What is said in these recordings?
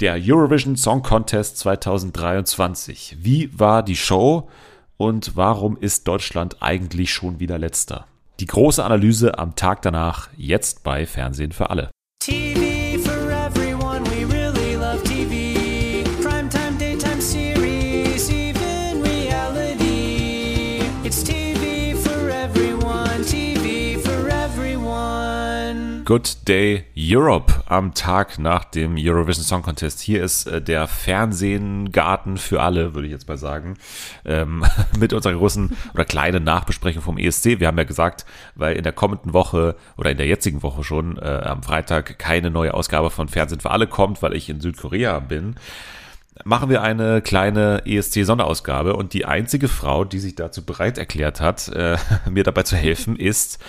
Der Eurovision Song Contest 2023. Wie war die Show und warum ist Deutschland eigentlich schon wieder letzter? Die große Analyse am Tag danach, jetzt bei Fernsehen für alle. TV Good Day Europe am Tag nach dem Eurovision Song Contest. Hier ist äh, der Fernsehgarten für alle, würde ich jetzt mal sagen, ähm, mit unserer großen oder kleinen Nachbesprechung vom ESC. Wir haben ja gesagt, weil in der kommenden Woche oder in der jetzigen Woche schon äh, am Freitag keine neue Ausgabe von Fernsehen für alle kommt, weil ich in Südkorea bin machen wir eine kleine ESC-Sonderausgabe und die einzige Frau, die sich dazu bereit erklärt hat, äh, mir dabei zu helfen, ist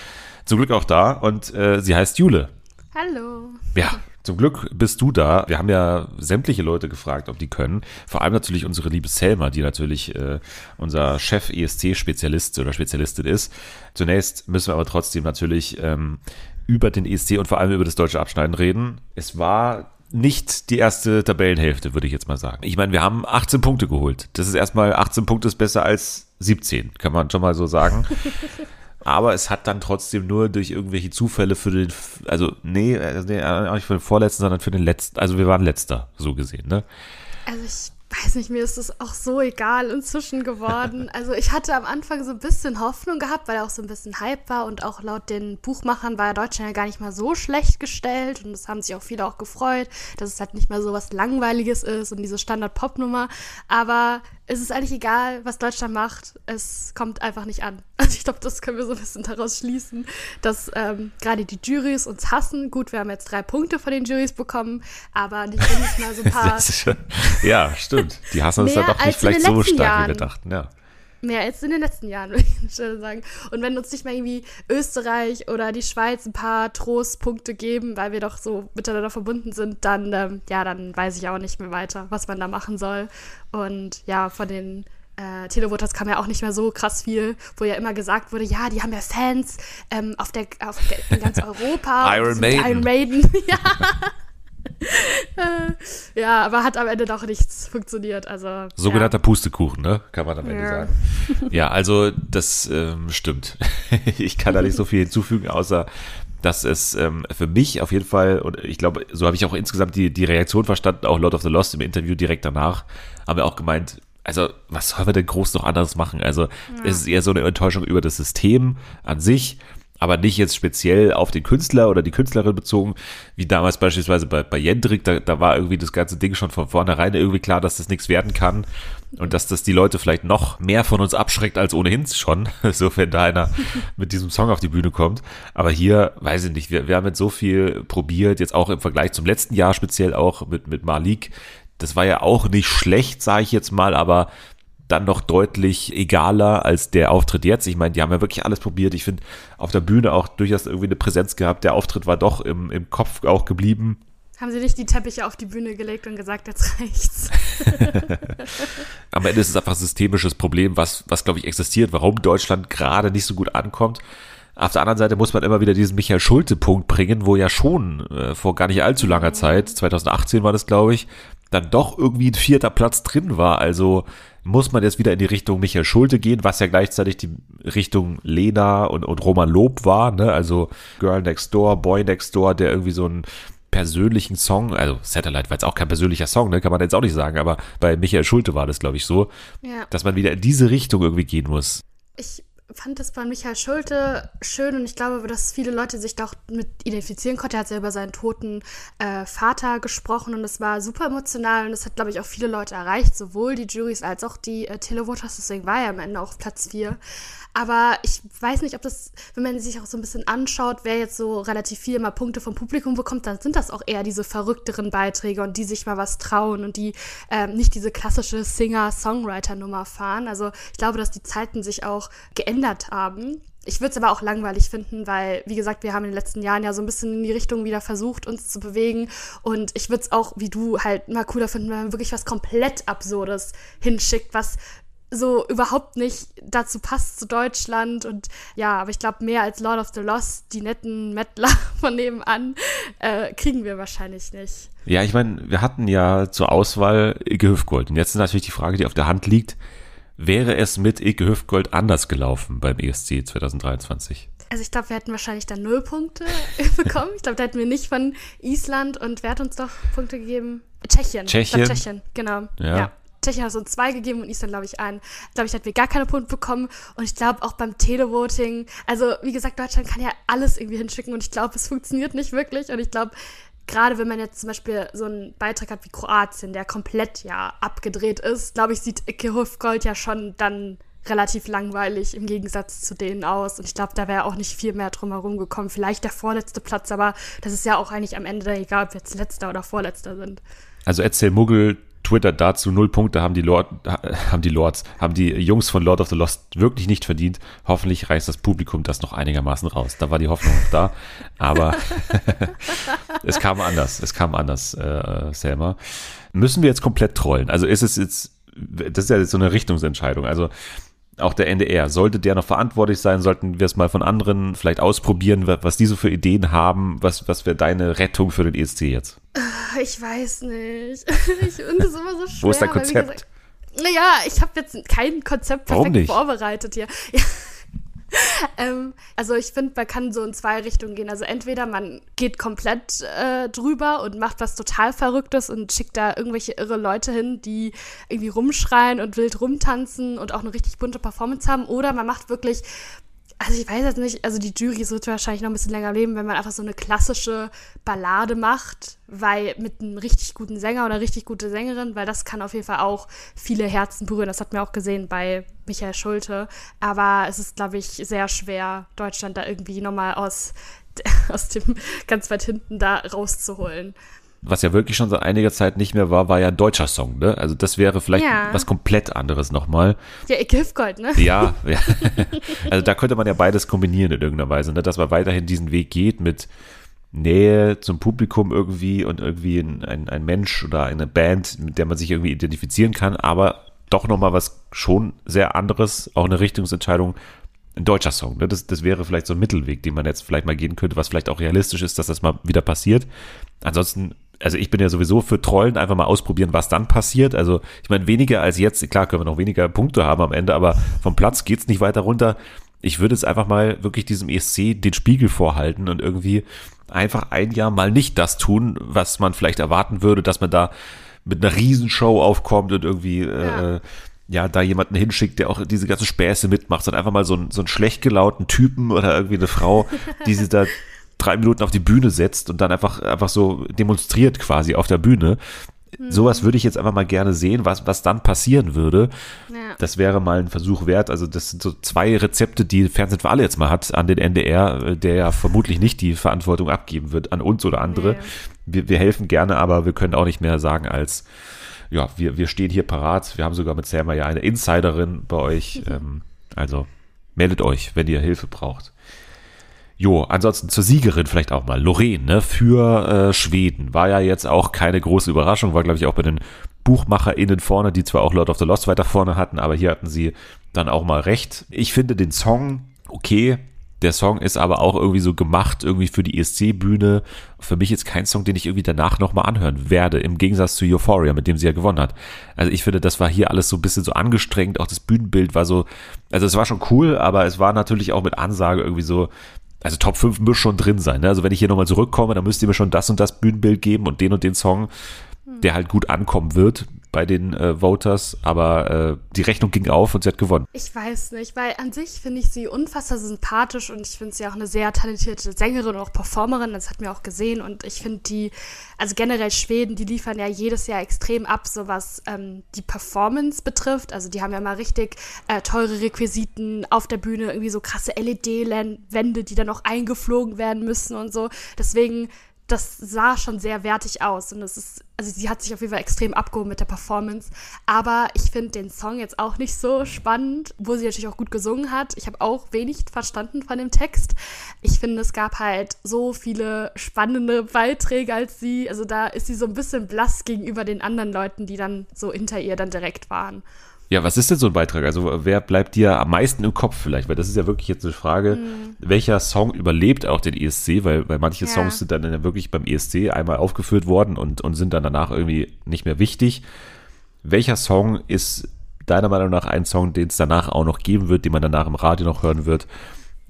zum Glück auch da und äh, sie heißt Jule. Hallo. Ja, zum Glück bist du da. Wir haben ja sämtliche Leute gefragt, ob die können. Vor allem natürlich unsere liebe Selma, die natürlich äh, unser Chef-ESC-Spezialist oder Spezialistin ist. Zunächst müssen wir aber trotzdem natürlich ähm, über den ESC und vor allem über das deutsche Abschneiden reden. Es war nicht die erste Tabellenhälfte, würde ich jetzt mal sagen. Ich meine, wir haben 18 Punkte geholt. Das ist erstmal 18 Punkte ist besser als 17, kann man schon mal so sagen. aber es hat dann trotzdem nur durch irgendwelche Zufälle für den, also nee, also nee, auch nicht für den vorletzten, sondern für den letzten, also wir waren letzter, so gesehen, ne? Also ich weiß nicht, mir ist es auch so egal inzwischen geworden. Also ich hatte am Anfang so ein bisschen Hoffnung gehabt, weil er auch so ein bisschen Hype war und auch laut den Buchmachern war Deutschland ja gar nicht mal so schlecht gestellt und es haben sich auch viele auch gefreut, dass es halt nicht mehr so was Langweiliges ist und diese Standard-Pop-Nummer. Aber es ist eigentlich egal, was Deutschland macht. Es kommt einfach nicht an. Also ich glaube, das können wir so ein bisschen daraus schließen, dass ähm, gerade die Juries uns hassen. Gut, wir haben jetzt drei Punkte von den Juries bekommen, aber nicht mal so ein paar. ja, stimmt. Die hassen uns dann doch nicht vielleicht so stark, Jahren. wie wir dachten, ja. Mehr als in den letzten Jahren, würde ich sagen. Und wenn uns nicht mal irgendwie Österreich oder die Schweiz ein paar Trostpunkte geben, weil wir doch so miteinander verbunden sind, dann, ähm, ja, dann weiß ich auch nicht mehr weiter, was man da machen soll. Und ja, von den äh, Televoters kam ja auch nicht mehr so krass viel, wo ja immer gesagt wurde, ja, die haben ja Fans ähm, auf der, auf der, in ganz Europa. Iron Maiden. Iron Maiden, ja. ja, aber hat am Ende doch nichts funktioniert. Also, Sogenannter ja. Pustekuchen, ne? Kann man am Ende ja. sagen. Ja, also das ähm, stimmt. ich kann da nicht so viel hinzufügen, außer dass es ähm, für mich auf jeden Fall, und ich glaube, so habe ich auch insgesamt die, die Reaktion verstanden, auch Lord of the Lost im Interview direkt danach, haben wir auch gemeint, also was sollen wir denn groß noch anderes machen? Also ja. es ist eher so eine Enttäuschung über das System an sich aber nicht jetzt speziell auf den Künstler oder die Künstlerin bezogen, wie damals beispielsweise bei, bei Jendrik, da, da war irgendwie das ganze Ding schon von vornherein irgendwie klar, dass das nichts werden kann und dass das die Leute vielleicht noch mehr von uns abschreckt als ohnehin schon, so wenn da einer mit diesem Song auf die Bühne kommt. Aber hier, weiß ich nicht, wir, wir haben jetzt so viel probiert, jetzt auch im Vergleich zum letzten Jahr speziell auch mit, mit Malik, das war ja auch nicht schlecht, sage ich jetzt mal, aber dann noch deutlich egaler als der Auftritt jetzt. Ich meine, die haben ja wirklich alles probiert. Ich finde, auf der Bühne auch durchaus irgendwie eine Präsenz gehabt. Der Auftritt war doch im, im Kopf auch geblieben. Haben sie nicht die Teppiche auf die Bühne gelegt und gesagt, jetzt reicht's? Am Ende ist es einfach ein systemisches Problem, was, was glaube ich, existiert, warum Deutschland gerade nicht so gut ankommt. Auf der anderen Seite muss man immer wieder diesen Michael Schulte-Punkt bringen, wo ja schon äh, vor gar nicht allzu langer Zeit, 2018 war das, glaube ich, dann doch irgendwie ein vierter Platz drin war. Also muss man jetzt wieder in die Richtung Michael Schulte gehen, was ja gleichzeitig die Richtung Lena und, und Roman Lob war, ne? Also Girl Next Door, Boy Next Door, der irgendwie so einen persönlichen Song, also Satellite war jetzt auch kein persönlicher Song, ne, kann man jetzt auch nicht sagen, aber bei Michael Schulte war das, glaube ich, so, ja. dass man wieder in diese Richtung irgendwie gehen muss. Ich fand das bei Michael Schulte schön und ich glaube, dass viele Leute sich da auch mit identifizieren konnten. Er hat ja über seinen toten äh, Vater gesprochen und es war super emotional und das hat, glaube ich, auch viele Leute erreicht, sowohl die Juries als auch die äh, Televoters. Deswegen war er am Ende auch Platz 4. Aber ich weiß nicht, ob das, wenn man sich auch so ein bisschen anschaut, wer jetzt so relativ viel mal Punkte vom Publikum bekommt, dann sind das auch eher diese verrückteren Beiträge und die sich mal was trauen und die ähm, nicht diese klassische Singer-Songwriter-Nummer fahren. Also ich glaube, dass die Zeiten sich auch geändert haben. Ich würde es aber auch langweilig finden, weil, wie gesagt, wir haben in den letzten Jahren ja so ein bisschen in die Richtung wieder versucht, uns zu bewegen. Und ich würde es auch, wie du, halt mal cooler finden, wenn man wirklich was komplett Absurdes hinschickt, was so überhaupt nicht dazu passt zu Deutschland und ja, aber ich glaube, mehr als Lord of the Lost, die netten Mettler von nebenan, äh, kriegen wir wahrscheinlich nicht. Ja, ich meine, wir hatten ja zur Auswahl Icke Hüftgold und jetzt ist natürlich die Frage, die auf der Hand liegt, wäre es mit Icke Hüftgold anders gelaufen beim ESC 2023? Also ich glaube, wir hätten wahrscheinlich dann null Punkte bekommen. Ich glaube, da hätten wir nicht von Island und wer hat uns doch Punkte gegeben? Tschechien. Tschechien. Tschechien, genau. Ja. ja. Tschechien hat uns zwei gegeben und Island, glaube ich, einen. Glaube ich, da hätten wir gar keine Punkte bekommen. Und ich glaube auch beim Televoting, also wie gesagt, Deutschland kann ja alles irgendwie hinschicken und ich glaube, es funktioniert nicht wirklich. Und ich glaube, gerade wenn man jetzt zum Beispiel so einen Beitrag hat wie Kroatien, der komplett ja abgedreht ist, glaube ich, sieht Icke Hofgold ja schon dann relativ langweilig im Gegensatz zu denen aus. Und ich glaube, da wäre auch nicht viel mehr drumherum gekommen. Vielleicht der vorletzte Platz, aber das ist ja auch eigentlich am Ende egal, ob wir jetzt letzter oder vorletzter sind. Also erzähl Muggel Twitter dazu, null Punkte haben die, Lord, haben die Lords, haben die Jungs von Lord of the Lost wirklich nicht verdient. Hoffentlich reißt das Publikum das noch einigermaßen raus. Da war die Hoffnung noch da, aber es kam anders, es kam anders, äh, Selma. Müssen wir jetzt komplett trollen? Also ist es jetzt, das ist ja jetzt so eine Richtungsentscheidung. Also auch der NDR, sollte der noch verantwortlich sein? Sollten wir es mal von anderen vielleicht ausprobieren, was die so für Ideen haben? Was, was wäre deine Rettung für den ESC jetzt? Ich weiß nicht. Ich finde es immer so schwer. Wo ist dein Konzept? Naja, ich habe jetzt kein Konzept perfekt vorbereitet hier. Ja. ähm, also ich finde, man kann so in zwei Richtungen gehen. Also entweder man geht komplett äh, drüber und macht was total Verrücktes und schickt da irgendwelche irre Leute hin, die irgendwie rumschreien und wild rumtanzen und auch eine richtig bunte Performance haben. Oder man macht wirklich also ich weiß jetzt nicht, also die Jury wird wahrscheinlich noch ein bisschen länger leben, wenn man einfach so eine klassische Ballade macht, weil mit einem richtig guten Sänger oder richtig gute Sängerin, weil das kann auf jeden Fall auch viele Herzen berühren. Das hat man auch gesehen bei Michael Schulte. Aber es ist, glaube ich, sehr schwer, Deutschland da irgendwie nochmal aus, aus dem ganz weit hinten da rauszuholen was ja wirklich schon seit einiger Zeit nicht mehr war, war ja ein deutscher Song, ne? Also das wäre vielleicht ja. was komplett anderes nochmal. Ja, Giftgold, ne? Ja, ja. also da könnte man ja beides kombinieren in irgendeiner Weise, ne? Dass man weiterhin diesen Weg geht mit Nähe zum Publikum irgendwie und irgendwie ein, ein, ein Mensch oder eine Band, mit der man sich irgendwie identifizieren kann, aber doch nochmal was schon sehr anderes, auch eine Richtungsentscheidung, ein deutscher Song. Ne? Das, das wäre vielleicht so ein Mittelweg, den man jetzt vielleicht mal gehen könnte, was vielleicht auch realistisch ist, dass das mal wieder passiert. Ansonsten also ich bin ja sowieso für Trollen, einfach mal ausprobieren, was dann passiert. Also ich meine, weniger als jetzt, klar können wir noch weniger Punkte haben am Ende, aber vom Platz geht's nicht weiter runter. Ich würde jetzt einfach mal wirklich diesem ESC den Spiegel vorhalten und irgendwie einfach ein Jahr mal nicht das tun, was man vielleicht erwarten würde, dass man da mit einer Riesenshow aufkommt und irgendwie ja. Äh, ja, da jemanden hinschickt, der auch diese ganzen Späße mitmacht, sondern einfach mal so, einen, so einen schlecht gelauten Typen oder irgendwie eine Frau, die sie da drei Minuten auf die Bühne setzt und dann einfach, einfach so demonstriert quasi auf der Bühne. Mhm. Sowas würde ich jetzt einfach mal gerne sehen, was, was dann passieren würde. Ja. Das wäre mal ein Versuch wert. Also das sind so zwei Rezepte, die Fernsehen für alle jetzt mal hat an den NDR, der ja vermutlich nicht die Verantwortung abgeben wird an uns oder andere. Nee. Wir, wir helfen gerne, aber wir können auch nicht mehr sagen als, ja, wir, wir stehen hier parat. Wir haben sogar mit Selma ja eine Insiderin bei euch. Ähm, also meldet euch, wenn ihr Hilfe braucht. Jo, ansonsten zur Siegerin vielleicht auch mal. Lorraine, ne, für äh, Schweden. War ja jetzt auch keine große Überraschung, war, glaube ich, auch bei den BuchmacherInnen vorne, die zwar auch Lord of the Lost weiter vorne hatten, aber hier hatten sie dann auch mal recht. Ich finde den Song okay. Der Song ist aber auch irgendwie so gemacht, irgendwie für die ESC-Bühne. Für mich jetzt kein Song, den ich irgendwie danach nochmal anhören werde, im Gegensatz zu Euphoria, mit dem sie ja gewonnen hat. Also ich finde, das war hier alles so ein bisschen so angestrengt, auch das Bühnenbild war so, also es war schon cool, aber es war natürlich auch mit Ansage irgendwie so, also Top 5 muss schon drin sein. Ne? Also wenn ich hier nochmal zurückkomme, dann müsst ihr mir schon das und das Bühnenbild geben und den und den Song, der halt gut ankommen wird bei den äh, Voters, aber äh, die Rechnung ging auf und sie hat gewonnen. Ich weiß nicht, weil an sich finde ich sie unfassbar sympathisch und ich finde sie auch eine sehr talentierte Sängerin und auch Performerin, das hat mir auch gesehen. Und ich finde die, also generell Schweden, die liefern ja jedes Jahr extrem ab, so was ähm, die Performance betrifft, also die haben ja mal richtig äh, teure Requisiten auf der Bühne, irgendwie so krasse LED-Wände, die dann auch eingeflogen werden müssen und so, deswegen das sah schon sehr wertig aus und es ist, also sie hat sich auf jeden Fall extrem abgehoben mit der Performance, aber ich finde den Song jetzt auch nicht so spannend, wo sie natürlich auch gut gesungen hat. Ich habe auch wenig verstanden von dem Text. Ich finde, es gab halt so viele spannende Beiträge als sie, also da ist sie so ein bisschen blass gegenüber den anderen Leuten, die dann so hinter ihr dann direkt waren. Ja, was ist denn so ein Beitrag? Also wer bleibt dir am meisten im Kopf vielleicht? Weil das ist ja wirklich jetzt eine Frage, mhm. welcher Song überlebt auch den ESC? Weil, weil manche ja. Songs sind dann ja wirklich beim ESC einmal aufgeführt worden und, und sind dann danach irgendwie nicht mehr wichtig. Welcher Song ist deiner Meinung nach ein Song, den es danach auch noch geben wird, den man danach im Radio noch hören wird?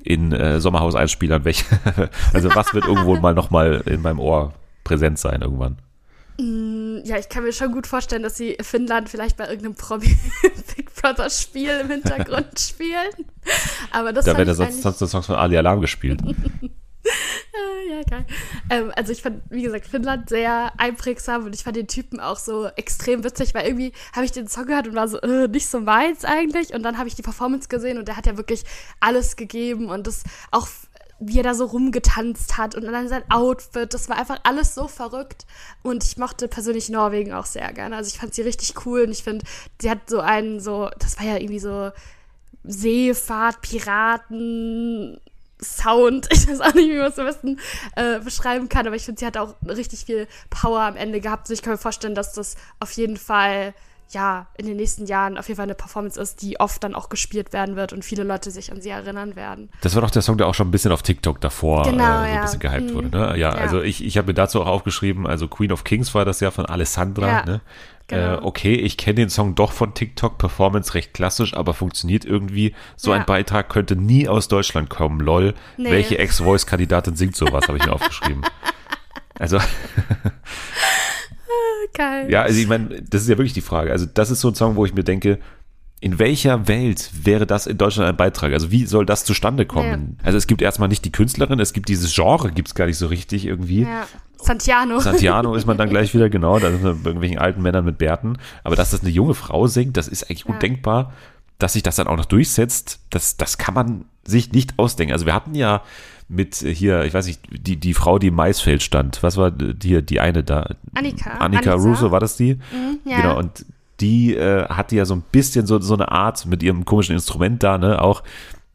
In äh, Sommerhaus-Einspielern? also was wird irgendwo mal nochmal in meinem Ohr präsent sein irgendwann? Mm, ja, ich kann mir schon gut vorstellen, dass sie Finnland vielleicht bei irgendeinem Promi Big Brother Spiel im Hintergrund spielen. Aber das da ja sonst, sonst Songs von Ali Alarm gespielt. ja, geil. Ähm, also ich fand, wie gesagt, Finnland sehr einprägsam und ich fand den Typen auch so extrem witzig, weil irgendwie habe ich den Song gehört und war so, äh, nicht so meins eigentlich. Und dann habe ich die Performance gesehen und der hat ja wirklich alles gegeben und das auch wie er da so rumgetanzt hat und dann sein Outfit, das war einfach alles so verrückt. Und ich mochte persönlich Norwegen auch sehr gerne. Also ich fand sie richtig cool und ich finde, sie hat so einen so, das war ja irgendwie so Seefahrt, Piraten, Sound. Ich weiß auch nicht, wie man es am besten äh, beschreiben kann, aber ich finde, sie hat auch richtig viel Power am Ende gehabt. Also ich kann mir vorstellen, dass das auf jeden Fall ja, in den nächsten Jahren auf jeden Fall eine Performance ist, die oft dann auch gespielt werden wird und viele Leute sich an sie erinnern werden. Das war doch der Song, der auch schon ein bisschen auf TikTok davor genau, äh, so ein ja. bisschen gehypt mhm. wurde. Ne? Ja, ja, also ich, ich habe mir dazu auch aufgeschrieben, also Queen of Kings war das ja von Alessandra. Ja. Ne? Genau. Äh, okay, ich kenne den Song doch von TikTok, Performance recht klassisch, aber funktioniert irgendwie. So ein Beitrag könnte nie aus Deutschland kommen, lol. Nee. Welche Ex-Voice-Kandidatin singt sowas, habe ich mir aufgeschrieben. Also Geil. Ja, also ich meine, das ist ja wirklich die Frage. Also das ist so ein Song, wo ich mir denke, in welcher Welt wäre das in Deutschland ein Beitrag? Also wie soll das zustande kommen? Ja. Also es gibt erstmal nicht die Künstlerin, es gibt dieses Genre, gibt es gar nicht so richtig irgendwie. Ja. Santiano. Santiano ist man dann gleich wieder, genau, da sind irgendwelchen alten Männern mit Bärten. Aber dass das eine junge Frau singt, das ist eigentlich ja. undenkbar. Dass sich das dann auch noch durchsetzt, das, das kann man sich nicht ausdenken. Also wir hatten ja mit hier, ich weiß nicht, die, die Frau, die im Maisfeld stand. Was war die, die eine da? Annika. Annika Russo, war das die? Mhm, ja. Genau, und die äh, hatte ja so ein bisschen so, so eine Art mit ihrem komischen Instrument da, ne, auch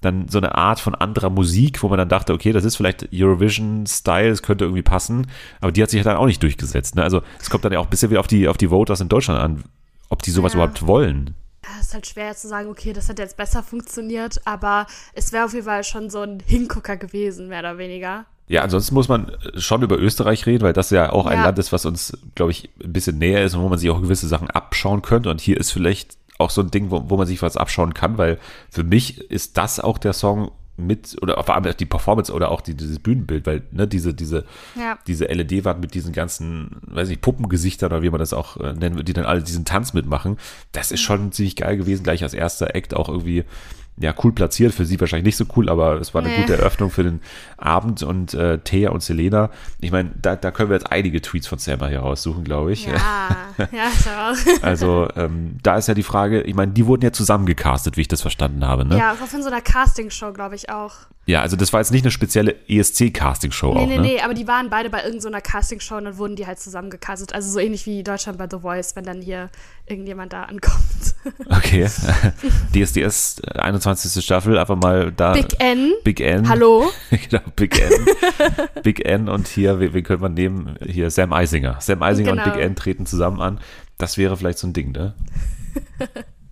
dann so eine Art von anderer Musik, wo man dann dachte, okay, das ist vielleicht Eurovision-Style, es könnte irgendwie passen, aber die hat sich dann auch nicht durchgesetzt. Ne? Also es kommt dann ja auch ein bisschen wieder auf die, auf die Voters in Deutschland an, ob die sowas ja. überhaupt wollen es ist halt schwer zu sagen, okay, das hat jetzt besser funktioniert, aber es wäre auf jeden Fall schon so ein Hingucker gewesen, mehr oder weniger. Ja, ansonsten muss man schon über Österreich reden, weil das ja auch ein ja. Land ist, was uns, glaube ich, ein bisschen näher ist und wo man sich auch gewisse Sachen abschauen könnte. Und hier ist vielleicht auch so ein Ding, wo, wo man sich was abschauen kann, weil für mich ist das auch der Song, mit oder vor allem die Performance oder auch die, dieses Bühnenbild, weil ne, diese diese ja. diese LED-Wand mit diesen ganzen, weiß ich, Puppengesichtern oder wie man das auch äh, nennen, die dann alle diesen Tanz mitmachen, das ist schon ziemlich geil gewesen, gleich als erster Act auch irgendwie ja, cool platziert. Für sie wahrscheinlich nicht so cool, aber es war eine nee. gute Eröffnung für den Abend. Und äh, Thea und Selena, ich meine, da, da können wir jetzt einige Tweets von Selma hier raussuchen, glaube ich. Ja, ja, so. Also, ähm, da ist ja die Frage, ich meine, die wurden ja zusammengecastet, wie ich das verstanden habe. Ne? Ja, von so einer Castingshow, glaube ich auch. Ja, also das war jetzt nicht eine spezielle ESC-Casting-Show nee, auch, Nee, ne? nee, aber die waren beide bei irgendeiner Casting-Show und dann wurden die halt zusammengecastet. Also so ähnlich wie Deutschland bei The Voice, wenn dann hier irgendjemand da ankommt. Okay. DSDS 21. Staffel, einfach mal da. Big N. Big N. Hallo. genau, Big N. Big N und hier, wen, wen könnte man nehmen? Hier Sam Eisinger. Sam Eisinger genau. und Big N treten zusammen an. Das wäre vielleicht so ein Ding, ne?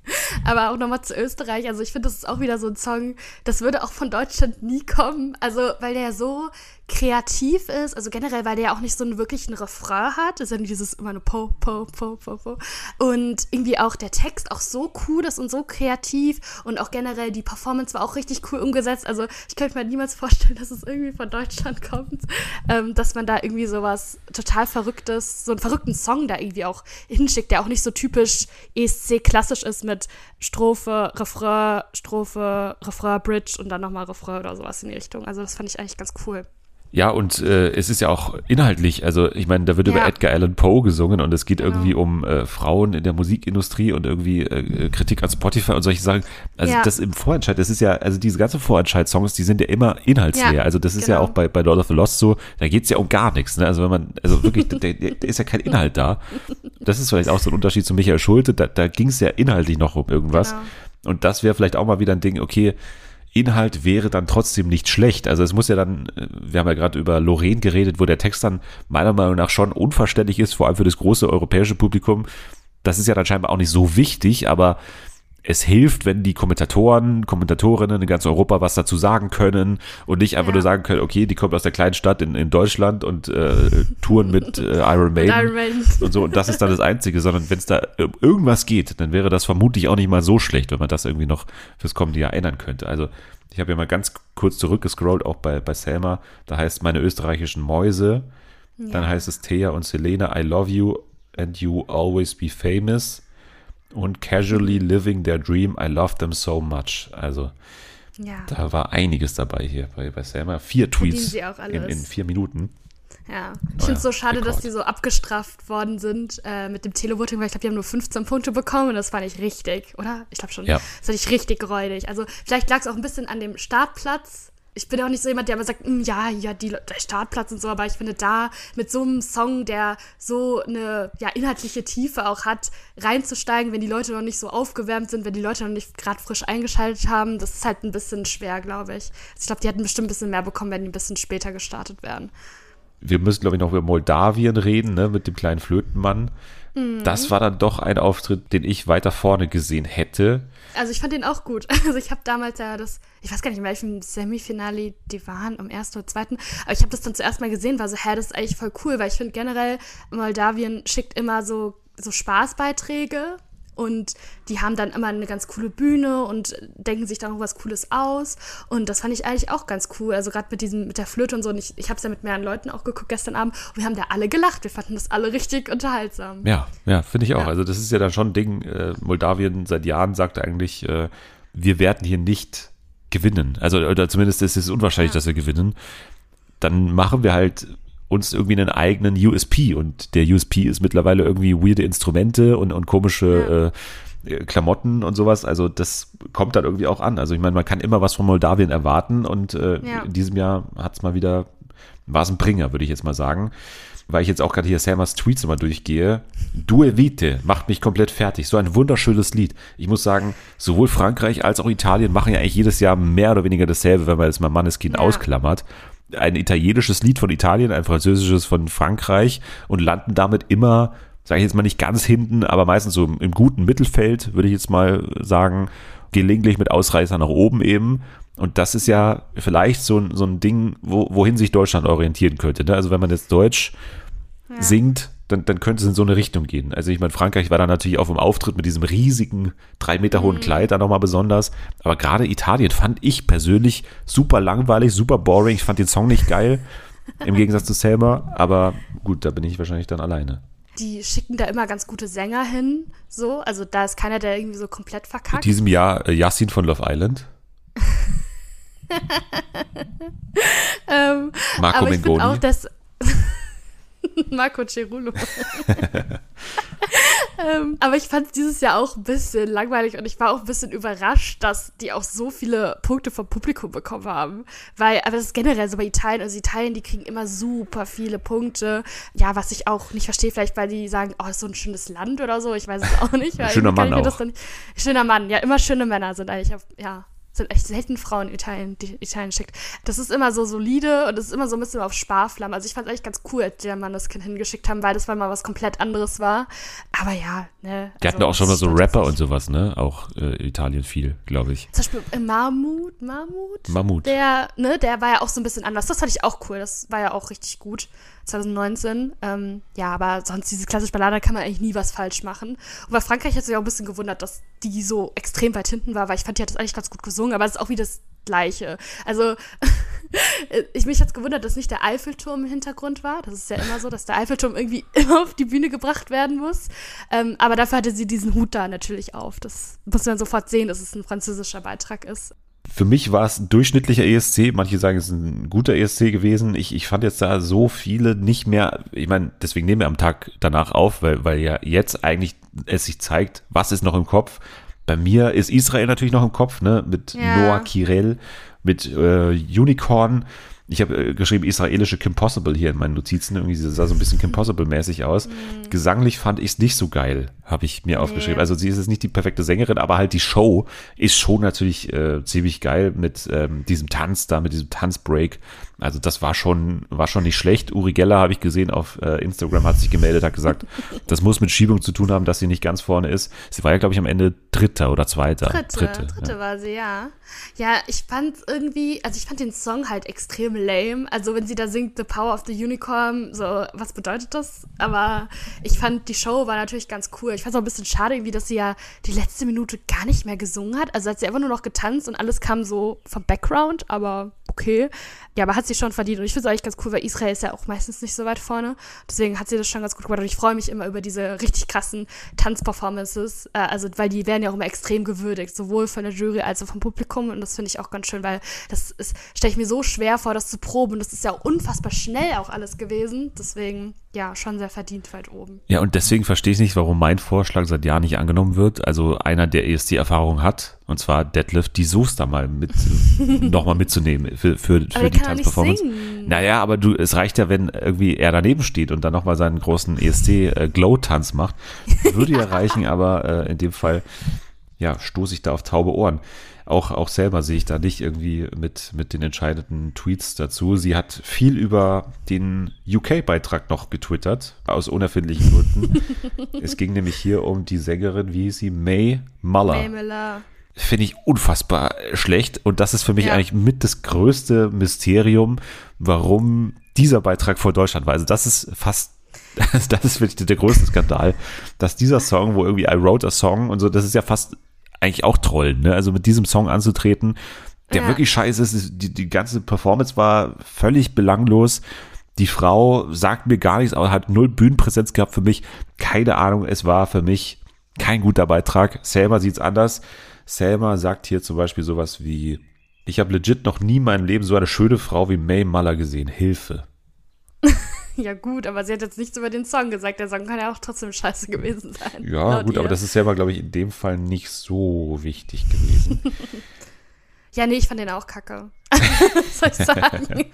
Aber auch nochmal zu Österreich. Also ich finde, das ist auch wieder so ein Song, das würde auch von Deutschland nie kommen. Also, weil der so kreativ ist, also generell, weil der ja auch nicht so einen wirklichen Refrain hat, ist ja dieses immer nur Po, Po, Po, Po, Po. Und irgendwie auch der Text auch so cool ist und so kreativ und auch generell die Performance war auch richtig cool umgesetzt. Also ich könnte mir niemals vorstellen, dass es irgendwie von Deutschland kommt, ähm, dass man da irgendwie sowas total Verrücktes, so einen verrückten Song da irgendwie auch hinschickt, der auch nicht so typisch ESC klassisch ist mit Strophe, Refrain, Strophe, Refrain, Bridge und dann nochmal Refrain oder sowas in die Richtung. Also das fand ich eigentlich ganz cool. Ja, und äh, es ist ja auch inhaltlich, also ich meine, da wird ja. über Edgar Allan Poe gesungen und es geht genau. irgendwie um äh, Frauen in der Musikindustrie und irgendwie äh, Kritik an Spotify und solche Sachen. Also ja. das im Vorentscheid, das ist ja, also diese ganzen Vorentscheid-Songs, die sind ja immer inhaltsleer. Ja, also das ist genau. ja auch bei, bei Lord of the Lost so, da geht's ja um gar nichts. Ne? Also wenn man, also wirklich, da, da ist ja kein Inhalt da. Das ist vielleicht auch so ein Unterschied zu Michael Schulte, da, da ging es ja inhaltlich noch um irgendwas. Genau. Und das wäre vielleicht auch mal wieder ein Ding, okay, Inhalt wäre dann trotzdem nicht schlecht. Also es muss ja dann, äh, wir haben ja gerade über Lorraine geredet, wo der Text dann meiner Meinung nach schon unverständlich ist, vor allem für das große europäische Publikum. Das ist ja dann scheinbar auch nicht so wichtig, aber es hilft, wenn die Kommentatoren, Kommentatorinnen in ganz Europa was dazu sagen können und nicht einfach Ja. nur sagen können, okay, die kommt aus der kleinen Stadt in, in Deutschland und äh, touren mit äh, Iron Maiden Iron Maiden. und so und das ist dann das Einzige, sondern wenn es da um irgendwas geht, dann wäre das vermutlich auch nicht mal so schlecht, wenn man das irgendwie noch fürs kommende Jahr ändern könnte. Also ich habe ja mal ganz kurz zurückgescrollt, auch bei, bei Selma, da heißt meine österreichischen Mäuse, dann heißt es Thea und Selena, I love you and you always be famous und casually living their dream, I love them so much. Also Ja. da war einiges dabei hier bei, bei Selma. Vier Tweets sie auch in, alles. in vier Minuten. Ja, ich finde es so schade, dass Rekord. die so abgestraft worden sind äh, mit dem Televoting, weil ich glaube, die haben nur 15 Punkte bekommen und das fand ich richtig, oder? Ich glaube schon. Ja. Das fand ich richtig räudig. Also vielleicht lag es auch ein bisschen an dem Startplatz. Ich bin auch nicht so jemand, der immer sagt, "Mm, ja, ja, die, der Startplatz und so, aber ich finde da mit so einem Song, der so eine ja, inhaltliche Tiefe auch hat, reinzusteigen, wenn die Leute noch nicht so aufgewärmt sind, wenn die Leute noch nicht gerade frisch eingeschaltet haben, das ist halt ein bisschen schwer, glaube ich. Also ich glaube, die hätten bestimmt ein bisschen mehr bekommen, wenn die ein bisschen später gestartet wären. wir müssen, glaube ich, noch über Moldawien reden, ne, mit dem kleinen Flötenmann. Mhm. Das war dann doch ein Auftritt, den ich weiter vorne gesehen hätte. Also ich fand den auch gut. Also ich habe damals ja das, ich weiß gar nicht, in welchem Semifinale die waren, am ersten oder zweiten, aber ich habe das dann zuerst mal gesehen, war so, hä, das ist eigentlich voll cool, weil ich finde generell, Moldawien schickt immer so, so Spaßbeiträge und die haben dann immer eine ganz coole Bühne und denken sich da noch was Cooles aus und das fand ich eigentlich auch ganz cool, also gerade mit diesem, mit der Flöte und so und ich, ich habe es ja mit mehreren Leuten auch geguckt gestern Abend und wir haben da alle gelacht, wir fanden das alle richtig unterhaltsam. Ja, ja, finde ich auch. Ja. Also das ist ja dann schon ein Ding. Äh, Moldawien seit Jahren sagt eigentlich, äh, wir werden hier nicht gewinnen. Also oder zumindest ist es unwahrscheinlich, Ja. dass wir gewinnen. Dann machen wir halt uns irgendwie einen eigenen USP und der USP ist mittlerweile irgendwie weirde Instrumente und, und komische äh, äh, Klamotten und sowas. Also das kommt dann irgendwie auch an. Also ich meine, man kann immer was von Moldawien erwarten und äh, Ja. in diesem Jahr hat es mal wieder, war es ein Bringer, würde ich jetzt mal sagen. Weil ich jetzt auch gerade hier Selmas Tweets immer durchgehe. Due Vite macht mich komplett fertig. So ein wunderschönes Lied. Ich muss sagen, sowohl Frankreich als auch Italien machen ja eigentlich jedes Jahr mehr oder weniger dasselbe, wenn man jetzt mal Manneskind Ja. ausklammert. Ein italienisches Lied von Italien, ein französisches von Frankreich und landen damit immer, sage ich jetzt mal nicht ganz hinten, aber meistens so im, im guten Mittelfeld, würde ich jetzt mal sagen, gelegentlich mit Ausreißer nach oben eben. Und das ist ja vielleicht so, ein- so ein Ding, wo, wohin sich Deutschland orientieren könnte. Ne? Also wenn man jetzt Deutsch singt, dann, dann könnte es in so eine Richtung gehen. Also ich meine, Frankreich war da natürlich auf dem Auftritt mit diesem riesigen, drei Meter hohen Kleid da nochmal besonders. Aber gerade Italien fand ich persönlich super langweilig, super boring. Ich fand den Song nicht geil, im Gegensatz zu Selma. Aber gut, da bin ich wahrscheinlich dann alleine. Die schicken da immer ganz gute Sänger hin, so. Also da ist keiner, der irgendwie so komplett In verkackt. diesem Jahr äh, Yassin von Love Island, Ähm, Marco aber ich finde Mengoni. auch, dass Marco Cerulo. ähm, aber ich fand dieses Jahr auch ein bisschen langweilig und ich war auch ein bisschen überrascht, dass die auch so viele Punkte vom Publikum bekommen haben. Weil, aber das ist generell so bei Italien. Also Italien, die kriegen immer super viele Punkte. Ja, was ich auch nicht verstehe, vielleicht weil die sagen, oh, ist so ein schönes Land oder so. Ich weiß es auch nicht. Weil Schöner Mann auch. schöner Mann, ja, immer schöne Männer sind eigentlich, ja. Sind echt selten Frauen in Italien, die Italien schickt. Das ist immer so solide und es ist immer so ein bisschen auf Sparflamme. Also ich fand es eigentlich ganz cool, als die Mann das Kind hingeschickt haben, weil das mal was komplett anderes war. Aber ja, ne. Die hatten also, auch schon mal so Rapper und sowas, ne? Auch äh, Italien viel, glaube ich. Zum Beispiel äh, Mahmoud, Mahmoud? Mammut. Der, ne, der war ja auch so ein bisschen anders. Das fand ich auch cool. Das war ja auch richtig gut. 2019. Ähm, ja, aber sonst diese klassische Ballade kann man eigentlich nie was falsch machen. Und bei Frankreich hat sich auch ein bisschen gewundert, dass die so extrem weit hinten war, weil ich fand, die hat das eigentlich ganz gut gesungen, aber es ist auch wie das Gleiche. Also, ich mich hat's gewundert, dass nicht der Eiffelturm im Hintergrund war. Das ist ja immer so, dass der Eiffelturm irgendwie immer auf die Bühne gebracht werden muss. Ähm, aber dafür hatte sie diesen Hut da natürlich auf. Das muss man sofort sehen, dass es ein französischer Beitrag ist. Für mich war es ein durchschnittlicher ESC. Manche sagen, es ist ein guter ESC gewesen. Ich, ich fand jetzt da so viele nicht mehr. Ich meine, deswegen nehmen wir am Tag danach auf, weil, weil ja jetzt eigentlich es sich zeigt, was ist noch im Kopf. Bei mir ist Israel natürlich noch im Kopf, ne? Mit Ja. Noah Kirel, mit äh, Unicorn. Ich habe äh, geschrieben israelische Kim Possible hier in meinen Notizen. Irgendwie sah so ein bisschen Kim Possible-mäßig aus. Gesanglich fand ich es nicht so geil. habe ich mir aufgeschrieben. Also sie ist jetzt nicht die perfekte Sängerin, aber halt die Show ist schon natürlich äh, ziemlich geil mit ähm, diesem Tanz da, mit diesem Tanzbreak. Also das war schon, war schon nicht schlecht. Uri Geller habe ich gesehen auf äh, Instagram, hat sich gemeldet, hat gesagt, das muss mit Schiebung zu tun haben, dass sie nicht ganz vorne ist. Sie war ja, glaube ich, am Ende Dritter oder Zweiter. Dritte, Dritte, Dritte ja. war sie, ja. Ja, ich fand irgendwie, also ich fand den Song halt extrem lame. Also wenn sie da singt The Power of the Unicorn, so, was bedeutet das? Aber ich fand, die Show war natürlich ganz cool. Ich fand es auch ein bisschen schade irgendwie, dass sie ja die letzte Minute gar nicht mehr gesungen hat. Also hat sie einfach nur noch getanzt und alles kam so vom Background, aber okay. Ja, aber hat sie schon verdient. Und ich finde es eigentlich ganz cool, weil Israel ist ja auch meistens nicht so weit vorne. Deswegen hat sie das schon ganz gut gemacht. Und ich freue mich immer über diese richtig krassen Tanzperformances. Äh, also, weil die werden ja auch immer extrem gewürdigt, sowohl von der Jury als auch vom Publikum. Und das finde ich auch ganz schön, weil das stelle ich mir so schwer vor, das zu proben. Und das ist ja unfassbar schnell auch alles gewesen. Deswegen ja, schon sehr verdient weit oben. Ja, und deswegen verstehe ich nicht, warum mein Vorschlag seit Jahren nicht angenommen wird. Also einer, der ESC-Erfahrung hat, und zwar Deadlift, die Soße mal mit, nochmal mitzunehmen für, für, für die Tanzperformance. Naja, aber du, es reicht ja, wenn irgendwie er daneben steht und dann nochmal seinen großen ESC-Glow-Tanz äh, macht. Würde ja reichen, aber äh, in dem Fall, ja, stoße ich da auf taube Ohren auch, auch selber sehe ich da nicht irgendwie mit, mit den entscheidenden Tweets dazu. Sie hat viel über den UK-Beitrag noch getwittert, aus unerfindlichen Gründen. es ging nämlich hier um die Sängerin, wie hieß sie? May Muller. May Muller. Finde ich unfassbar schlecht. Und das ist für mich ja. eigentlich mit das größte Mysterium, warum dieser Beitrag vor Deutschland war. Also das ist fast das ist wirklich der größte Skandal, dass dieser Song, wo irgendwie I wrote a song und so, das ist ja fast eigentlich auch trollen, ne? Also mit diesem Song anzutreten, der ja. wirklich scheiße ist. Die, die ganze Performance war völlig belanglos. Die Frau sagt mir gar nichts, aber hat null Bühnenpräsenz gehabt für mich. Keine Ahnung, es war für mich kein guter Beitrag. Selma sieht's anders. Selma sagt hier zum Beispiel sowas wie, ich habe legit noch nie in meinem Leben so eine schöne Frau wie May Muller gesehen. Hilfe. Ja, gut, aber sie hat jetzt nichts über den Song gesagt. Der Song kann ja auch trotzdem scheiße gewesen sein. Ja, gut, ihr. aber das ist selber, glaube ich, in dem Fall nicht so wichtig gewesen. ja, nee, ich fand den auch kacke. Was soll ich sagen?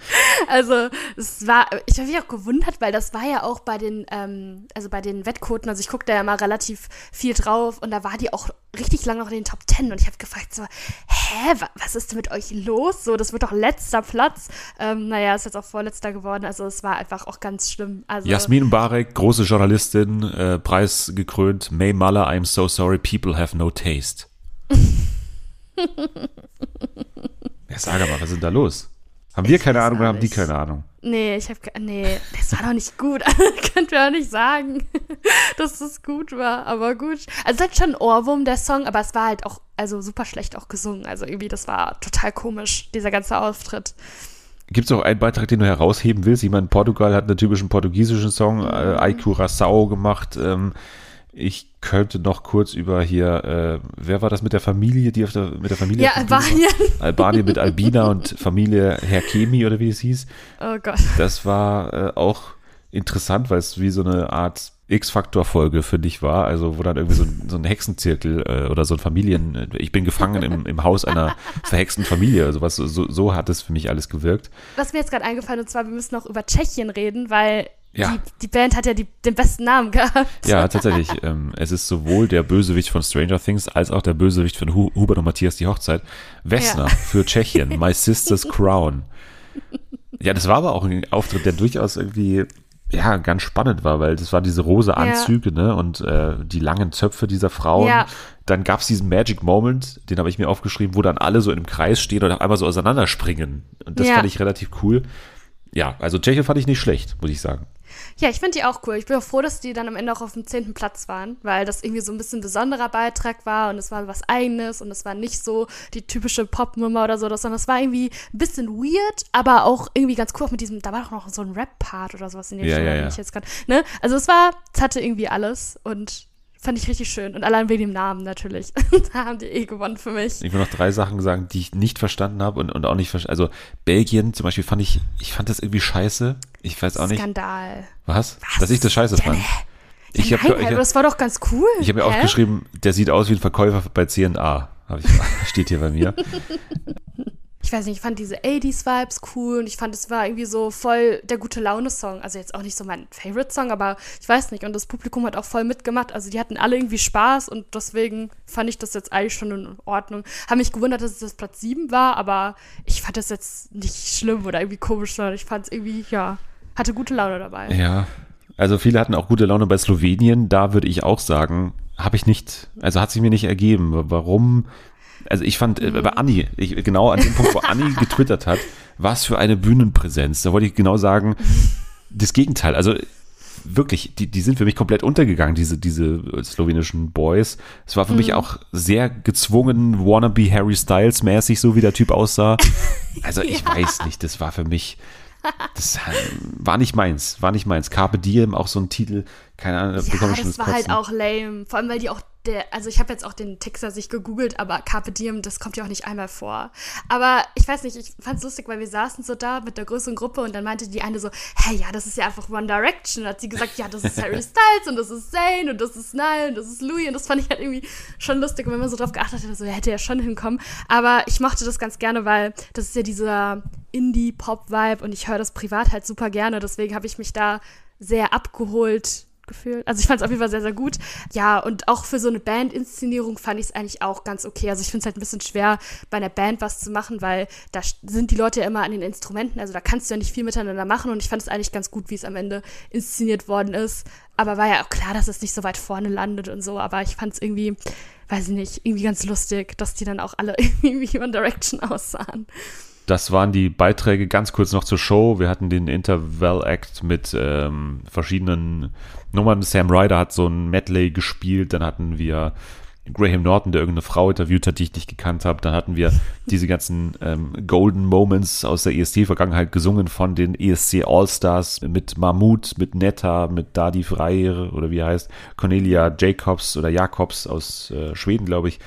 also, es war, ich habe mich auch gewundert, weil das war ja auch bei den, ähm, also bei den Wettquoten, also ich gucke da ja mal relativ viel drauf und da war die auch richtig lange noch in den Top Ten und ich habe gefragt so, hä, was ist denn mit euch los? So, das wird doch letzter Platz. Ähm, naja, ist jetzt auch vorletzter geworden, also es war einfach auch ganz schlimm. Also, Jasmin Barek, große Journalistin, äh, preisgekrönt, May Muller, I'm so sorry, people have no taste. Ja, sag mal, was ist denn da los? Haben wir ich keine Ahnung oder haben die keine Ahnung? Nee, ich habe nee, das war doch nicht gut. Könnt ihr auch nicht sagen, dass das gut war, aber gut. Also es hat schon ein Ohrwurm der Song, aber es war halt auch also super schlecht auch gesungen. Also irgendwie das war total komisch dieser ganze Auftritt. Gibt es auch einen Beitrag, den du herausheben willst? Jemand in Portugal hat einen typischen portugiesischen Song, mhm. äh, Ai Curaçao gemacht. Ähm, ich könnte noch kurz über hier, äh, wer war das mit der Familie, die auf der, mit der Familie? Ja, Albanien. Albanien mit Albina und Familie Herr Kemi oder wie es hieß. Oh Gott. Das war äh, auch interessant, weil es wie so eine Art X-Faktor-Folge für dich war, also wo dann irgendwie so ein, so ein Hexenzirkel äh, oder so ein Familien, äh, ich bin gefangen im, im Haus einer verhexten Familie, also was, so, so hat es für mich alles gewirkt. Was mir jetzt gerade eingefallen, und zwar, wir müssen noch über Tschechien reden, weil ja. Die, die, Band hat ja die, den besten Namen gehabt. Ja, tatsächlich. Ähm, es ist sowohl der Bösewicht von Stranger Things als auch der Bösewicht von Hu Hubert und Matthias die Hochzeit. Wessner ja. für Tschechien, My Sister's Crown. Ja, das war aber auch ein Auftritt, der durchaus irgendwie ja, ganz spannend war, weil das waren diese rosa Anzüge, ja. ne, und äh, die langen Zöpfe dieser Frauen. Ja. Dann gab es diesen Magic Moment, den habe ich mir aufgeschrieben, wo dann alle so im Kreis stehen und auf einmal so auseinanderspringen. Und das fand ich relativ cool. Ja, also Tschechien fand ich nicht schlecht, muss ich sagen. Ja, ich finde die auch cool. Ich bin auch froh, dass die dann am Ende auch auf dem zehnten Platz waren, weil das irgendwie so ein bisschen besonderer Beitrag war und es war was Eigenes und es war nicht so die typische Popnummer oder so, sondern es war irgendwie ein bisschen weird, aber auch irgendwie ganz cool mit diesem, da war doch noch so ein Rap-Part oder sowas in dem ja, Film, ja, ja. ich jetzt gerade, ne? Also es war, es hatte irgendwie alles und Fand ich richtig schön. Und allein wegen dem Namen natürlich. da haben die eh gewonnen für mich. Ich will noch drei Sachen sagen, die ich nicht verstanden habe und, und auch nicht verstanden. Also Belgien zum Beispiel fand ich, ich fand das irgendwie scheiße. Ich weiß auch nicht. Steckskandal. Was? Was? Dass ich das scheiße fand. Ja, ich ja, hab, nein, ich, aber das war doch ganz cool. Ich habe mir aufgeschrieben, der sieht aus wie ein Verkäufer bei CNA. Ich, steht hier bei mir. Ich weiß nicht, ich fand diese 80s-Vibes cool und ich fand, es war irgendwie so voll der gute Laune-Song. Also jetzt auch nicht so mein Favorite-Song, aber ich weiß nicht. Und das Publikum hat auch voll mitgemacht. Also die hatten alle irgendwie Spaß und deswegen fand ich das jetzt eigentlich schon in Ordnung. Habe mich gewundert, dass es das Platz 7 war, aber ich fand das jetzt nicht schlimm oder irgendwie komisch, sondern ich fand es irgendwie, ja, hatte gute Laune dabei. Ja, also viele hatten auch gute Laune bei Slowenien. Da würde ich auch sagen, habe ich nicht, also hat sich mir nicht ergeben. Warum? Also ich fand äh, bei Anni, ich, genau an dem Punkt, wo Anni getwittert hat, was für eine Bühnenpräsenz. Da wollte ich genau sagen, das Gegenteil. Also wirklich, die, die sind für mich komplett untergegangen, diese, diese slowenischen Boys. Es war für mhm. mich auch sehr gezwungen, wannabe Harry Styles mäßig, so wie der Typ aussah. Also ich ja. weiß nicht, das war für mich, das war nicht meins, war nicht meins. Carpe Diem, auch so ein Titel, keine Ahnung, ja, bekomme schon das war halt auch lame. Vor allem, weil die auch der, also ich habe jetzt auch den Texter sich gegoogelt, aber Carpe Diem, das kommt ja auch nicht einmal vor. Aber ich weiß nicht, ich fand es lustig, weil wir saßen so da mit der größeren Gruppe und dann meinte die eine so, hey, ja, das ist ja einfach One Direction. hat sie gesagt, ja, das ist Harry Styles und das ist Zayn und das ist Nile und das ist Louis und das fand ich halt irgendwie schon lustig, wenn man so drauf geachtet hätte, so, er hätte ja schon hinkommen. Aber ich mochte das ganz gerne, weil das ist ja dieser Indie-Pop-Vibe und ich höre das privat halt super gerne. Deswegen habe ich mich da sehr abgeholt gefühlt. Also ich fand es auf jeden Fall sehr, sehr gut. Ja, und auch für so eine Band-Inszenierung fand ich es eigentlich auch ganz okay. Also ich finde es halt ein bisschen schwer, bei einer Band was zu machen, weil da sind die Leute ja immer an den Instrumenten. Also da kannst du ja nicht viel miteinander machen. Und ich fand es eigentlich ganz gut, wie es am Ende inszeniert worden ist. Aber war ja auch klar, dass es nicht so weit vorne landet und so. Aber ich fand es irgendwie, weiß ich nicht, irgendwie ganz lustig, dass die dann auch alle irgendwie wie One Direction aussahen. Das waren die Beiträge ganz kurz noch zur Show. Wir hatten den Interval Act mit ähm, verschiedenen Nummern. Sam Ryder hat so ein Medley gespielt. Dann hatten wir Graham Norton, der irgendeine Frau interviewt hat, die ich nicht gekannt habe. Dann hatten wir diese ganzen ähm, Golden Moments aus der ESC-Vergangenheit gesungen von den ESC All-Stars mit Mahmoud, mit Netta, mit Dadi Freier oder wie er heißt, Cornelia Jacobs oder Jakobs aus äh, Schweden, glaube ich.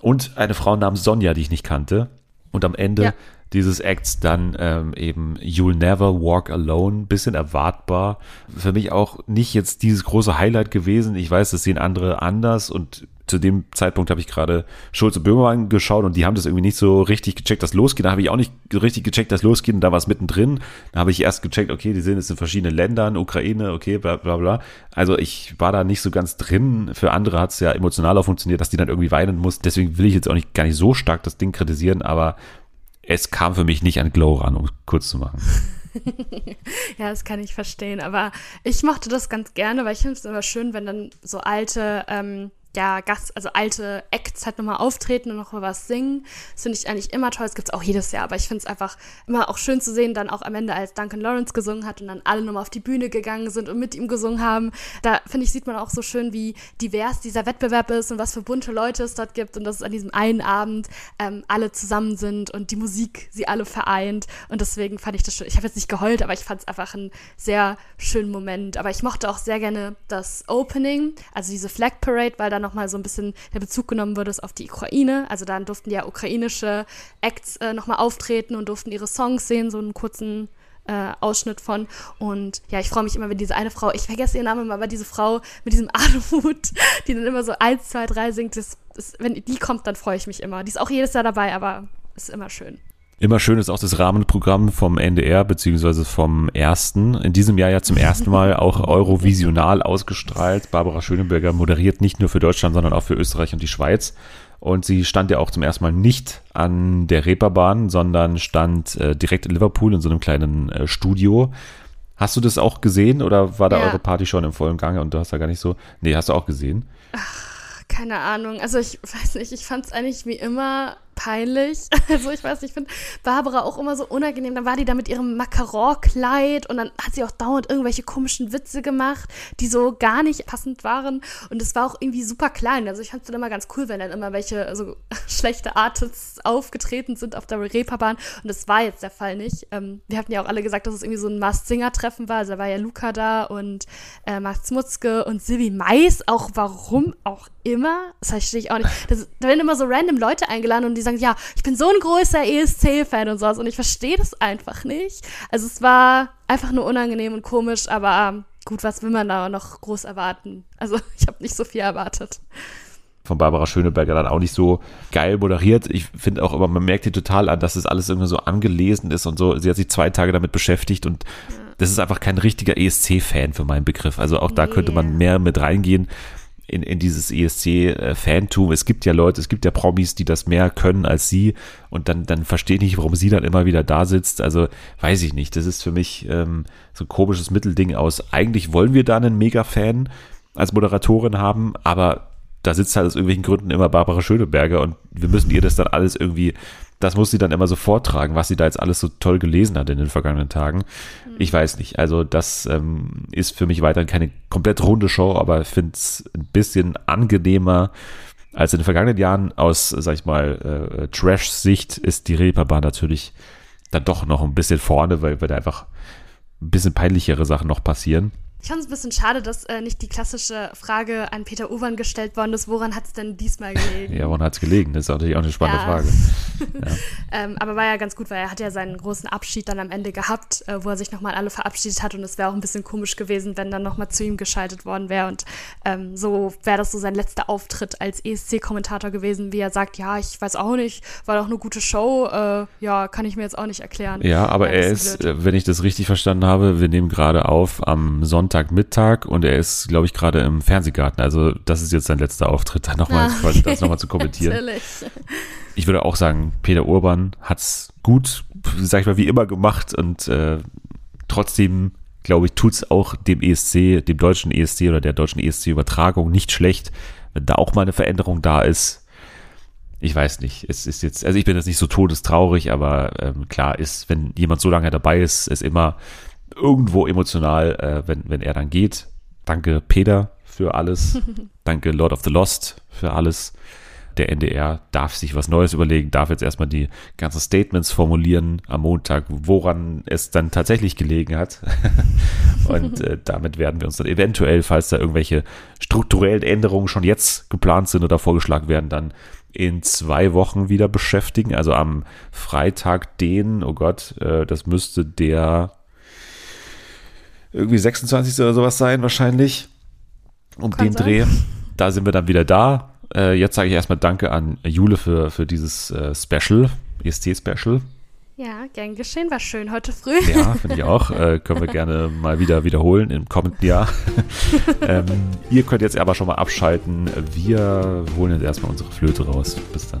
Und eine Frau namens Sonja, die ich nicht kannte. Und am Ende ja. dieses Acts dann ähm, eben You'll Never Walk Alone, bisschen erwartbar. Für mich auch nicht jetzt dieses große Highlight gewesen. Ich weiß, das sehen andere anders und zu dem Zeitpunkt habe ich gerade Schulz und Böhmermann geschaut und die haben das irgendwie nicht so richtig gecheckt, dass losgeht. Da habe ich auch nicht richtig gecheckt, dass losgeht und da war es mittendrin. Da habe ich erst gecheckt, okay, die sind jetzt in verschiedenen Ländern, Ukraine, okay, bla bla bla. Also ich war da nicht so ganz drin. Für andere hat es ja emotionaler funktioniert, dass die dann irgendwie weinen muss. Deswegen will ich jetzt auch nicht gar nicht so stark das Ding kritisieren, aber es kam für mich nicht an Glow ran, um kurz zu machen. ja, das kann ich verstehen. Aber ich mochte das ganz gerne, weil ich finde es immer schön, wenn dann so alte ähm, ja, Gast, also alte Acts halt nochmal auftreten und nochmal was singen. Das finde ich eigentlich immer toll. Das gibt es auch jedes Jahr, aber ich finde es einfach immer auch schön zu sehen, dann auch am Ende, als Duncan Lawrence gesungen hat und dann alle nochmal auf die Bühne gegangen sind und mit ihm gesungen haben. Da finde ich, sieht man auch so schön, wie divers dieser Wettbewerb ist und was für bunte Leute es dort gibt und dass es an diesem einen Abend ähm, alle zusammen sind und die Musik sie alle vereint. Und deswegen fand ich das schön. Ich habe jetzt nicht geheult, aber ich fand es einfach einen sehr schönen Moment. Aber ich mochte auch sehr gerne das Opening, also diese Flag Parade, weil da nochmal so ein bisschen der Bezug genommen wurde auf die Ukraine. Also dann durften ja ukrainische Acts äh, nochmal auftreten und durften ihre Songs sehen, so einen kurzen äh, Ausschnitt von. Und ja, ich freue mich immer, wenn diese eine Frau, ich vergesse ihren Namen, aber diese Frau mit diesem Aluhut, die dann immer so eins, zwei, drei singt, das, das, wenn die kommt, dann freue ich mich immer. Die ist auch jedes Jahr dabei, aber ist immer schön. Immer schön ist auch das Rahmenprogramm vom NDR beziehungsweise vom ersten. In diesem Jahr ja zum ersten Mal auch Eurovisional ausgestrahlt. Barbara Schöneberger moderiert nicht nur für Deutschland, sondern auch für Österreich und die Schweiz. Und sie stand ja auch zum ersten Mal nicht an der Reeperbahn, sondern stand äh, direkt in Liverpool in so einem kleinen äh, Studio. Hast du das auch gesehen oder war da ja. eure Party schon im vollen Gange und du hast da gar nicht so? Nee, hast du auch gesehen? Ach, keine Ahnung. Also ich weiß nicht, ich fand es eigentlich wie immer peinlich. Also ich weiß, ich finde Barbara auch immer so unangenehm. Dann war die da mit ihrem Macaron-Kleid und dann hat sie auch dauernd irgendwelche komischen Witze gemacht, die so gar nicht passend waren. Und es war auch irgendwie super klein. Also ich fand es dann immer ganz cool, wenn dann immer welche so schlechte Artists aufgetreten sind auf der Reeperbahn. Und das war jetzt der Fall nicht. Ähm, wir hatten ja auch alle gesagt, dass es irgendwie so ein Mast-Singer-Treffen war. Also da war ja Luca da und äh, Max Mutzke und Silvi Mais. Auch warum auch immer. Das verstehe ich auch nicht. Da werden immer so random Leute eingeladen und die sagen, ja, ich bin so ein großer ESC-Fan und sowas und ich verstehe das einfach nicht. Also es war einfach nur unangenehm und komisch, aber gut, was will man da noch groß erwarten? Also ich habe nicht so viel erwartet. von Barbara Schöneberger dann auch nicht so geil moderiert. Ich finde auch immer, man merkt ihr total an, dass das alles irgendwie so angelesen ist und so. Sie hat sich zwei Tage damit beschäftigt und das ist einfach kein richtiger ESC-Fan für meinen Begriff. Also auch da könnte man mehr mit reingehen in, in dieses ESC-Fantum. Es gibt ja Leute, es gibt ja Promis, die das mehr können als sie und dann, dann verstehe ich nicht, warum sie dann immer wieder da sitzt. Also weiß ich nicht. Das ist für mich ähm, so ein komisches Mittelding aus. Eigentlich wollen wir da einen Mega-Fan als Moderatorin haben, aber da sitzt halt aus irgendwelchen Gründen immer Barbara Schöneberger und wir müssen ihr das dann alles irgendwie, das muss sie dann immer so vortragen, was sie da jetzt alles so toll gelesen hat in den vergangenen Tagen. Mhm. Ich weiß nicht. Also das ähm, ist für mich weiterhin keine komplett runde Show, aber ich finde es ein bisschen angenehmer als in den vergangenen Jahren. Aus, sag ich mal, äh, Trash-Sicht ist die Reeperbahn natürlich dann doch noch ein bisschen vorne, weil, weil da einfach ein bisschen peinlichere Sachen noch passieren. Ich fand es ein bisschen schade, dass äh, nicht die klassische Frage an Peter Uwan gestellt worden ist, woran hat es denn diesmal gelegen? ja, woran hat es gelegen? Das ist natürlich auch eine spannende ja. Frage. ja. ähm, aber war ja ganz gut, weil er hat ja seinen großen Abschied dann am Ende gehabt, äh, wo er sich nochmal alle verabschiedet hat und es wäre auch ein bisschen komisch gewesen, wenn dann nochmal zu ihm geschaltet worden wäre und ähm, so wäre das so sein letzter Auftritt als ESC-Kommentator gewesen, wie er sagt, ja, ich weiß auch nicht, war doch eine gute Show, äh, ja, kann ich mir jetzt auch nicht erklären. Ja, aber er ist, blöd. Äh, wenn ich das richtig verstanden habe, wir nehmen gerade auf am Sonntag Sonntagmittag und er ist, glaube ich, gerade im Fernsehgarten. Also das ist jetzt sein letzter Auftritt, da nochmal ah. das nochmal zu kommentieren. Natürlich. Ich würde auch sagen, Peter Urban hat es gut, sag ich mal, wie immer gemacht und äh, trotzdem, glaube ich, tut es auch dem ESC, dem deutschen ESC oder der deutschen ESC-Übertragung nicht schlecht, wenn da auch mal eine Veränderung da ist. Ich weiß nicht, es ist jetzt, also ich bin jetzt nicht so todestraurig, aber ähm, klar ist, wenn jemand so lange dabei ist, ist immer irgendwo emotional, äh, wenn, wenn er dann geht. Danke Peter für alles. Danke Lord of the Lost für alles. Der NDR darf sich was Neues überlegen, darf jetzt erstmal die ganzen Statements formulieren am Montag, woran es dann tatsächlich gelegen hat. Und äh, damit werden wir uns dann eventuell, falls da irgendwelche strukturellen Änderungen schon jetzt geplant sind oder vorgeschlagen werden, dann in zwei Wochen wieder beschäftigen. Also am Freitag den, oh Gott, äh, das müsste der irgendwie 26. oder sowas sein, wahrscheinlich. Um Kann den sein. Dreh. Da sind wir dann wieder da. Äh, jetzt sage ich erstmal Danke an Jule für, für dieses äh, Special, ESC-Special. Ja, gern geschehen, war schön heute früh. Ja, finde ich auch. Äh, können wir gerne mal wieder wiederholen im kommenden Jahr. ähm, ihr könnt jetzt aber schon mal abschalten. Wir holen jetzt erstmal unsere Flöte raus. Bis dann.